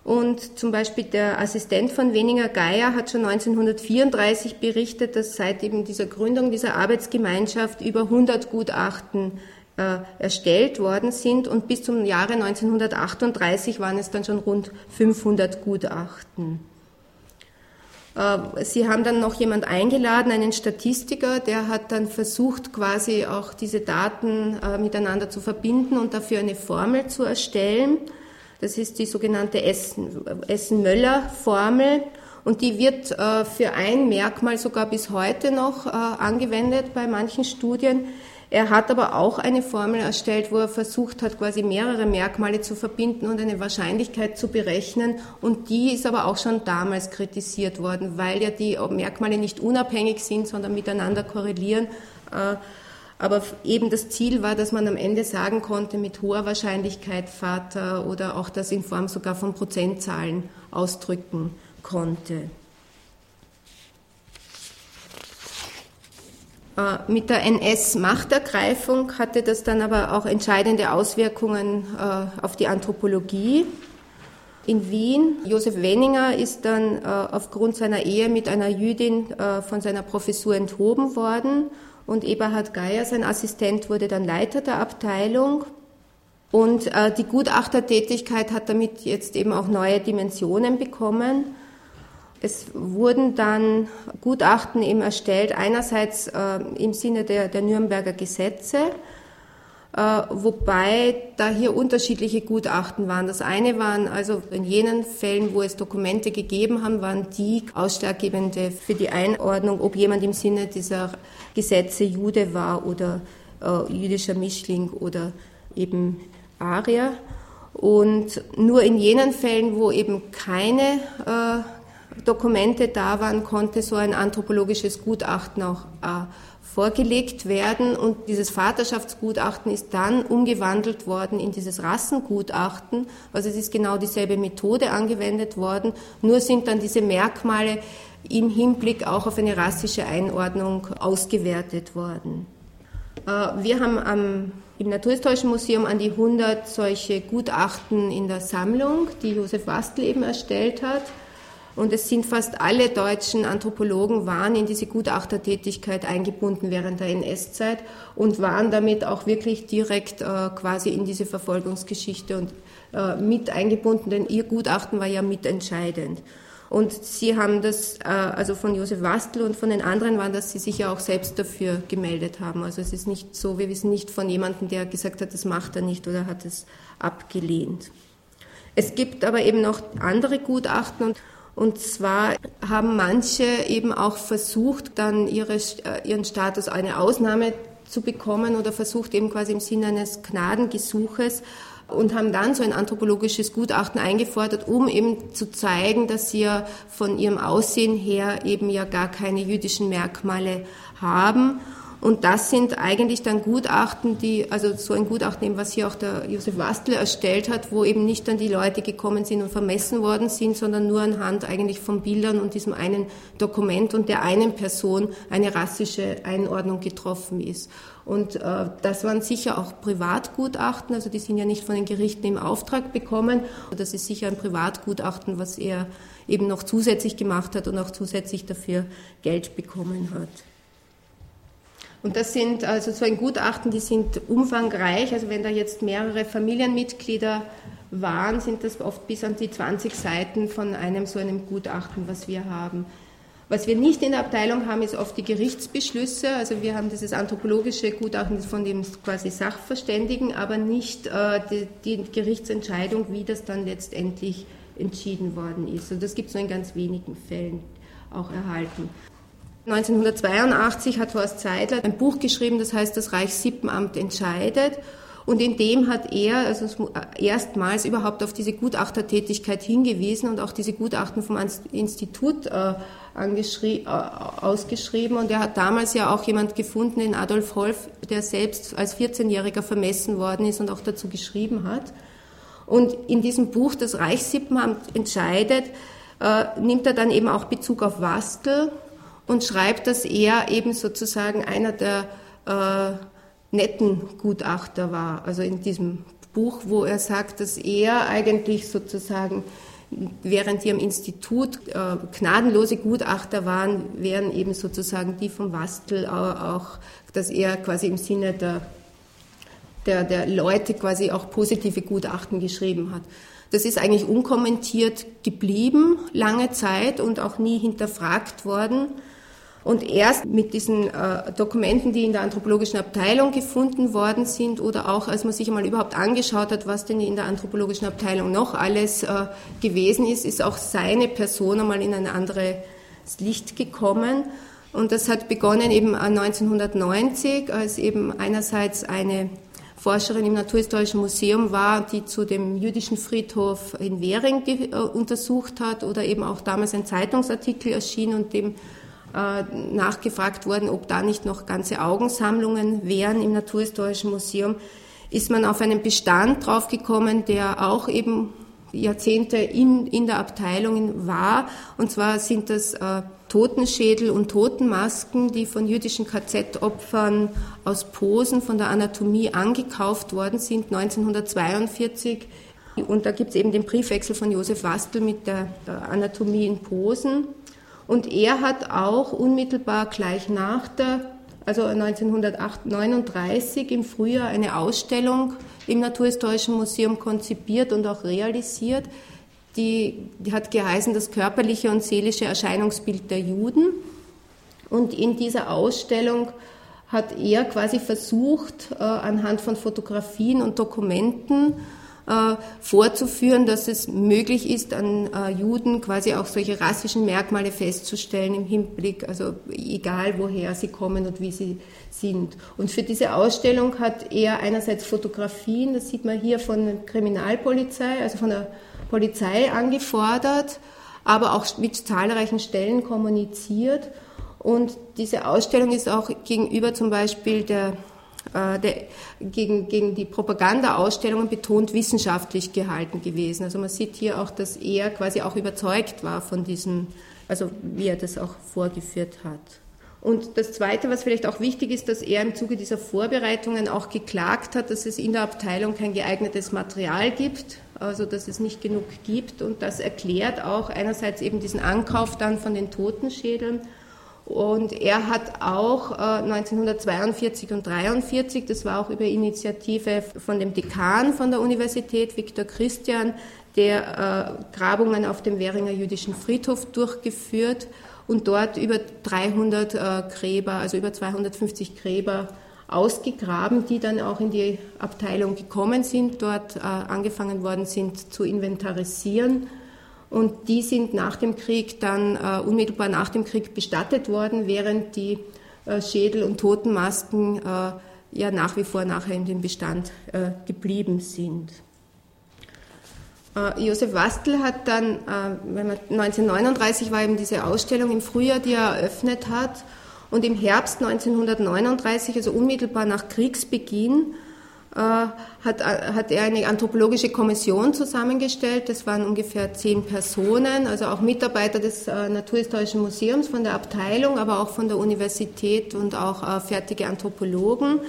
Und zum Beispiel der Assistent von Weninger Geier hat schon 1934 berichtet, dass seit eben dieser Gründung dieser Arbeitsgemeinschaft über 100 Gutachten äh, erstellt worden sind und bis zum Jahre 1938 waren es dann schon rund 500 Gutachten. Äh, Sie haben dann noch jemand eingeladen, einen Statistiker, der hat dann versucht, quasi auch diese Daten äh, miteinander zu verbinden und dafür eine Formel zu erstellen. Das ist die sogenannte Essen-Möller-Formel. Und die wird äh, für ein Merkmal sogar bis heute noch angewendet bei manchen Studien. Er hat aber auch eine Formel erstellt, wo er versucht hat, quasi mehrere Merkmale zu verbinden und eine Wahrscheinlichkeit zu berechnen. Und die ist aber auch schon damals kritisiert worden, weil ja die Merkmale nicht unabhängig sind, sondern miteinander korrelieren. Äh, aber eben das Ziel war, dass man am Ende sagen konnte, mit hoher Wahrscheinlichkeit Vater oder auch das in Form sogar von Prozentzahlen ausdrücken konnte. Mit der NS-Machtergreifung hatte das dann aber auch entscheidende Auswirkungen äh, auf die Anthropologie. In Wien, Josef Wenninger ist dann äh, aufgrund seiner Ehe mit einer Jüdin von seiner Professur enthoben worden und Eberhard Geier, sein Assistent, wurde dann Leiter der Abteilung. Und die Gutachtertätigkeit hat damit jetzt eben auch neue Dimensionen bekommen. Es wurden dann Gutachten eben erstellt, einerseits äh, im Sinne der, der Nürnberger Gesetze, äh, wobei da hier unterschiedliche Gutachten waren. Das eine waren also in jenen Fällen, wo es Dokumente gegeben haben, waren die ausschlaggebende für die Einordnung, ob jemand im Sinne dieser Gesetze Jude war oder äh, jüdischer Mischling oder eben Arier. Und nur in jenen Fällen, wo eben keine äh, Dokumente da waren, konnte so ein anthropologisches Gutachten auch äh, vorgelegt werden und dieses Vaterschaftsgutachten ist dann umgewandelt worden in dieses Rassengutachten. Also es ist genau dieselbe Methode angewendet worden, nur sind dann diese Merkmale im Hinblick auch auf eine rassische Einordnung ausgewertet worden. Äh, wir haben am, im Naturhistorischen Museum an die 100 solche Gutachten in der Sammlung, die Josef Wastel eben erstellt hat. Und es sind fast alle deutschen Anthropologen waren in diese Gutachtertätigkeit eingebunden während der NS-Zeit und waren damit auch wirklich direkt äh, quasi in diese Verfolgungsgeschichte und äh, mit eingebunden, denn ihr Gutachten war ja mitentscheidend. Und sie haben das, äh, also von Josef Wastel und von den anderen waren, dass sie sich ja auch selbst dafür gemeldet haben. Also es ist nicht so, wir wissen nicht von jemandem, der gesagt hat, das macht er nicht oder hat es abgelehnt. Es gibt aber eben noch andere Gutachten und und zwar haben manche eben auch versucht, dann ihre, äh, ihren Status eine Ausnahme zu bekommen oder versucht eben quasi im Sinne eines Gnadengesuches und haben dann so ein anthropologisches Gutachten eingefordert, um eben zu zeigen, dass sie ja von ihrem Aussehen her eben ja gar keine jüdischen Merkmale haben und das sind eigentlich dann Gutachten, die, also so ein Gutachten, eben, was hier auch der Josef Wastl erstellt hat, wo eben nicht dann die Leute gekommen sind und vermessen worden sind, sondern nur anhand eigentlich von Bildern und diesem einen Dokument und der einen Person eine rassische Einordnung getroffen ist. Und äh, das waren sicher auch Privatgutachten, also die sind ja nicht von den Gerichten im Auftrag bekommen. Das ist sicher ein Privatgutachten, was er eben noch zusätzlich gemacht hat und auch zusätzlich dafür Geld bekommen hat. Und das sind also so ein Gutachten, die sind umfangreich. Also wenn da jetzt mehrere Familienmitglieder waren, sind das oft bis an die 20 Seiten von einem so einem Gutachten, was wir haben. Was wir nicht in der Abteilung haben, ist oft die Gerichtsbeschlüsse. Also wir haben dieses anthropologische Gutachten von dem quasi Sachverständigen, aber nicht äh, die, die, Gerichtsentscheidung, wie das dann letztendlich entschieden worden ist. Und das gibt es nur in ganz wenigen Fällen auch erhalten. 1982 hat Horst Zeidler ein Buch geschrieben, das heißt Das Reichssippenamt entscheidet. Und in dem hat er also erstmals überhaupt auf diese Gutachtertätigkeit hingewiesen und auch diese Gutachten vom Institut äh, äh, ausgeschrieben. Und er hat damals ja auch jemand gefunden, den Adolf Holf, der selbst als 14-Jähriger vermessen worden ist und auch dazu geschrieben hat. Und in diesem Buch, das Reichssippenamt entscheidet, äh, nimmt er dann eben auch Bezug auf Wastel und schreibt, dass er eben sozusagen einer der äh, netten Gutachter war. Also in diesem Buch, wo er sagt, dass er eigentlich sozusagen während die am Institut äh, gnadenlose Gutachter waren, wären eben sozusagen die vom Wastel auch, dass er quasi im Sinne der, der, der Leute quasi auch positive Gutachten geschrieben hat. Das ist eigentlich unkommentiert geblieben lange Zeit und auch nie hinterfragt worden. Und erst mit diesen äh, Dokumenten, die in der anthropologischen Abteilung gefunden worden sind oder auch als man sich einmal überhaupt angeschaut hat, was denn in der anthropologischen Abteilung noch alles äh, gewesen ist, ist auch seine Person einmal in ein anderes Licht gekommen. Und das hat begonnen eben 1990, als eben einerseits eine Forscherin im Naturhistorischen Museum war, die zu dem jüdischen Friedhof in Währing äh, untersucht hat oder eben auch damals ein Zeitungsartikel erschien und dem äh, nachgefragt worden, ob da nicht noch ganze Augensammlungen wären im Naturhistorischen Museum, ist man auf einen Bestand draufgekommen, der auch eben Jahrzehnte in, in der Abteilung war. Und zwar sind das äh, Totenschädel und Totenmasken, die von jüdischen KZ-Opfern aus Posen von der Anatomie angekauft worden sind 1942. Und da gibt es eben den Briefwechsel von Josef Wastel mit der Anatomie in Posen. Und er hat auch unmittelbar gleich nach der, also 1939 im Frühjahr eine Ausstellung im Naturhistorischen Museum konzipiert und auch realisiert. Die, die hat geheißen das körperliche und seelische Erscheinungsbild der Juden. Und in dieser Ausstellung hat er quasi versucht, äh, anhand von Fotografien und Dokumenten vorzuführen, dass es möglich ist, an äh, Juden quasi auch solche rassischen Merkmale festzustellen im Hinblick, also egal woher sie kommen und wie sie sind. Und für diese Ausstellung hat er einerseits Fotografien, das sieht man hier von der Kriminalpolizei, also von der Polizei angefordert, aber auch mit zahlreichen Stellen kommuniziert. Und diese Ausstellung ist auch gegenüber zum Beispiel der äh, der, gegen, gegen die Propaganda-Ausstellungen betont wissenschaftlich gehalten gewesen. Also man sieht hier auch, dass er quasi auch überzeugt war von diesem, also wie er das auch vorgeführt hat. Und das Zweite, was vielleicht auch wichtig ist, dass er im Zuge dieser Vorbereitungen auch geklagt hat, dass es in der Abteilung kein geeignetes Material gibt, also dass es nicht genug gibt. Und das erklärt auch einerseits eben diesen Ankauf dann von den Totenschädeln und er hat auch äh, 1942 und 1943, das war auch über Initiative von dem Dekan von der Universität, Viktor Christian, der äh, Grabungen auf dem Währinger jüdischen Friedhof durchgeführt und dort über 300 äh, Gräber, also über 250 Gräber ausgegraben, die dann auch in die Abteilung gekommen sind, dort äh, angefangen worden sind zu inventarisieren und die sind nach dem Krieg dann äh, unmittelbar nach dem Krieg bestattet worden, während die äh, Schädel und Totenmasken äh, ja nach wie vor nachher in dem Bestand äh, geblieben sind. Äh, Josef Wastel hat dann, äh, wenn man 1939 war eben diese Ausstellung im Frühjahr, die er eröffnet hat, und im Herbst 1939, also unmittelbar nach Kriegsbeginn, hat, hat er eine anthropologische Kommission zusammengestellt. Das waren ungefähr zehn Personen, also auch Mitarbeiter des äh, Naturhistorischen Museums von der Abteilung, aber auch von der Universität und auch äh, fertige Anthropologen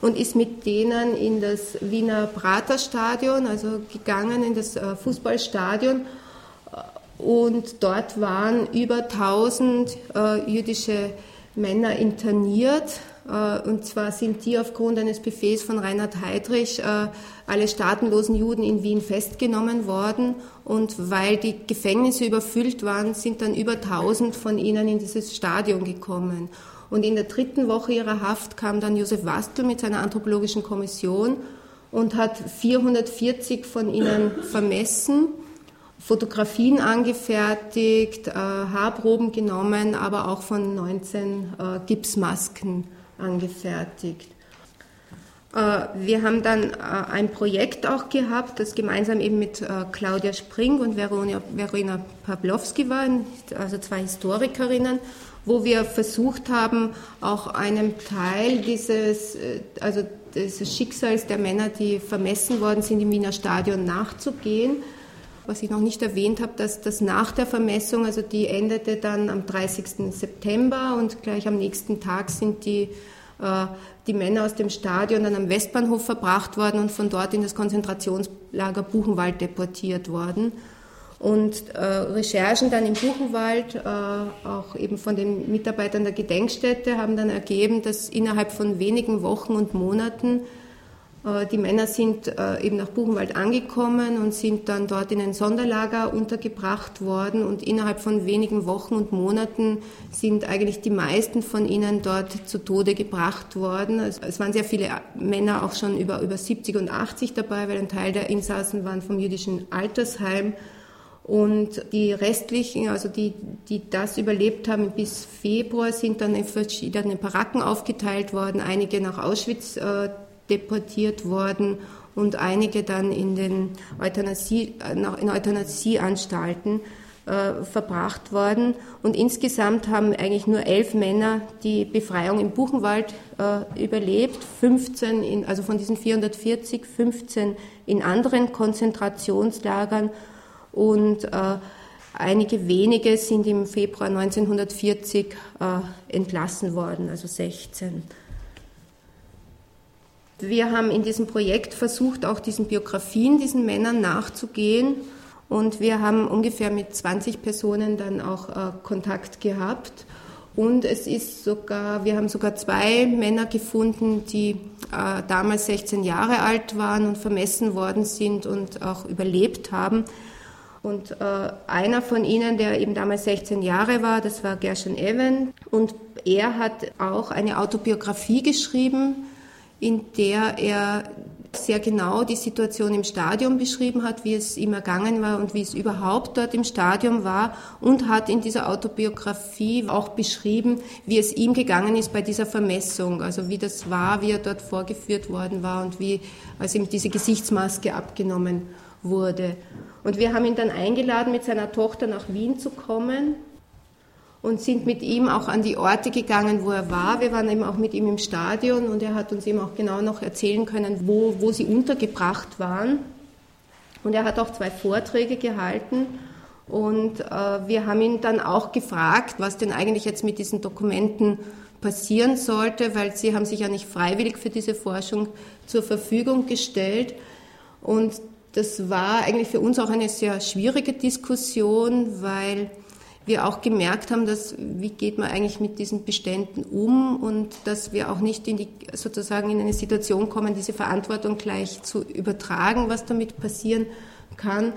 und ist mit denen in das Wiener Praterstadion, also gegangen in das Fußballstadion. Und dort waren über 1000 jüdische Männer interniert äh, und zwar sind die aufgrund eines Befehls von Reinhard Heydrich äh, alle staatenlosen Juden in Wien festgenommen worden. Und weil die Gefängnisse überfüllt waren, sind dann über 1000 von ihnen in dieses Stadion gekommen. Und in der dritten Woche ihrer Haft kam dann Josef Wastel mit seiner anthropologischen Kommission und hat 440 von ihnen vermessen, Fotografien angefertigt, äh, Haarproben genommen, aber auch von 19 Gipsmasken angefertigt. Äh, wir haben dann äh, ein Projekt auch gehabt, das gemeinsam eben mit äh, Claudia Spring und Verona, Pawlowski war, also zwei Historikerinnen, wo wir versucht haben, auch einem Teil dieses, also des Schicksals der Männer, die vermessen worden sind im Wiener Stadion, nachzugehen. Was ich noch nicht erwähnt habe, dass das nach der Vermessung, also die endete dann am 30. September und gleich am nächsten Tag sind die äh, die Männer aus dem Stadion dann am Westbahnhof verbracht worden und von dort in das Konzentrationslager Buchenwald deportiert worden. Und äh, Recherchen dann im Buchenwald, äh, auch eben von den Mitarbeitern der Gedenkstätte, haben dann ergeben, dass innerhalb von wenigen Wochen und Monaten die Männer sind äh, eben nach Buchenwald angekommen und sind dann dort in ein Sonderlager untergebracht worden und innerhalb von wenigen Wochen und Monaten sind eigentlich die meisten von ihnen dort zu Tode gebracht worden. Es waren sehr viele Männer auch schon über, über 70 und 80 dabei, weil ein Teil der Insassen waren vom jüdischen Altersheim. Und die restlichen, also die, die das überlebt haben bis Februar, sind dann in verschiedene Baracken aufgeteilt worden, einige nach Auschwitz äh, deportiert worden und einige dann in den Euthanasie, in Euthanasieanstalten äh, verbracht worden. Und insgesamt haben eigentlich nur elf Männer die Befreiung im Buchenwald äh, überlebt, 15 in, also von diesen 440, 15 in anderen Konzentrationslagern und äh, einige wenige sind im Februar 1940 äh, entlassen worden, also 16. Wir haben in diesem Projekt versucht, auch diesen Biografien, diesen Männern nachzugehen. Und wir haben ungefähr mit 20 Personen dann auch äh, Kontakt gehabt. Und es ist sogar, wir haben sogar zwei Männer gefunden, die äh, damals 16 Jahre alt waren und vermessen worden sind und auch überlebt haben. Und äh, einer von ihnen, der eben damals 16 Jahre war, das war Gershon Evan. Und er hat auch eine Autobiografie geschrieben, in der er sehr genau die Situation im Stadion beschrieben hat, wie es ihm ergangen war und wie es überhaupt dort im Stadion war und hat in dieser Autobiografie auch beschrieben, wie es ihm gegangen ist bei dieser Vermessung, also wie das war, wie er dort vorgeführt worden war und wie, als ihm diese Gesichtsmaske abgenommen wurde. Und wir haben ihn dann eingeladen, mit seiner Tochter nach Wien zu kommen und sind mit ihm auch an die Orte gegangen, wo er war. Wir waren eben auch mit ihm im Stadion und er hat uns eben auch genau noch erzählen können, wo, wo sie untergebracht waren. Und er hat auch zwei Vorträge gehalten und äh, wir haben ihn dann auch gefragt, was denn eigentlich jetzt mit diesen Dokumenten passieren sollte, weil sie haben sich ja nicht freiwillig für diese Forschung zur Verfügung gestellt. Und das war eigentlich für uns auch eine sehr schwierige Diskussion, weil wir auch gemerkt haben, dass wie geht man eigentlich mit diesen Beständen um und dass wir auch nicht in die, sozusagen in eine Situation kommen, diese Verantwortung gleich zu übertragen, was damit passieren kann.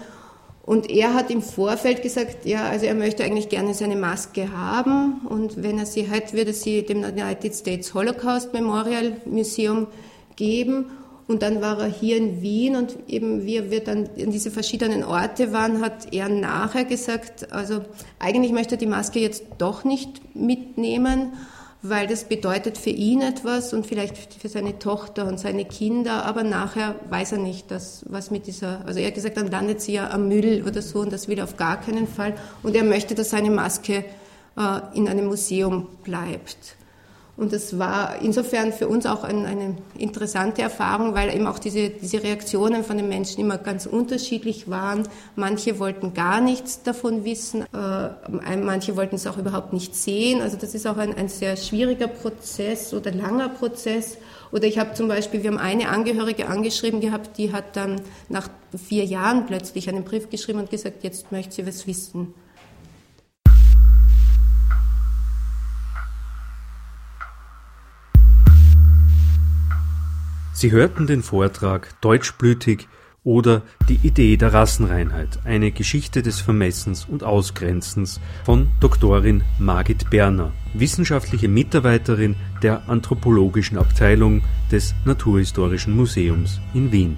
Und er hat im Vorfeld gesagt, ja, also er möchte eigentlich gerne seine Maske haben und wenn er sie hat, würde sie dem United States Holocaust Memorial Museum geben und dann war er hier in Wien und eben wie wir dann in diese verschiedenen Orte waren, hat er nachher gesagt, also eigentlich möchte er die Maske jetzt doch nicht mitnehmen, weil das bedeutet für ihn etwas und vielleicht für seine Tochter und seine Kinder, aber nachher weiß er nicht, dass, was mit dieser, also er hat gesagt, dann landet sie ja am Müll oder so und das will er auf gar keinen Fall und er möchte, dass seine Maske äh, in einem Museum bleibt. Und das war insofern für uns auch ein, eine interessante Erfahrung, weil eben auch diese, diese Reaktionen von den Menschen immer ganz unterschiedlich waren. Manche wollten gar nichts davon wissen, äh, manche wollten es auch überhaupt nicht sehen. Also das ist auch ein, ein sehr schwieriger Prozess oder langer Prozess. Oder ich habe zum Beispiel, wir haben eine Angehörige angeschrieben gehabt, die hat dann nach vier Jahren plötzlich einen Brief geschrieben und gesagt, jetzt möchte sie was wissen. Sie hörten den Vortrag Deutschblütig oder Die Idee der Rassenreinheit, eine Geschichte des Vermessens und Ausgrenzens von Doktorin Margit Berner, wissenschaftliche Mitarbeiterin der anthropologischen Abteilung des Naturhistorischen Museums in Wien.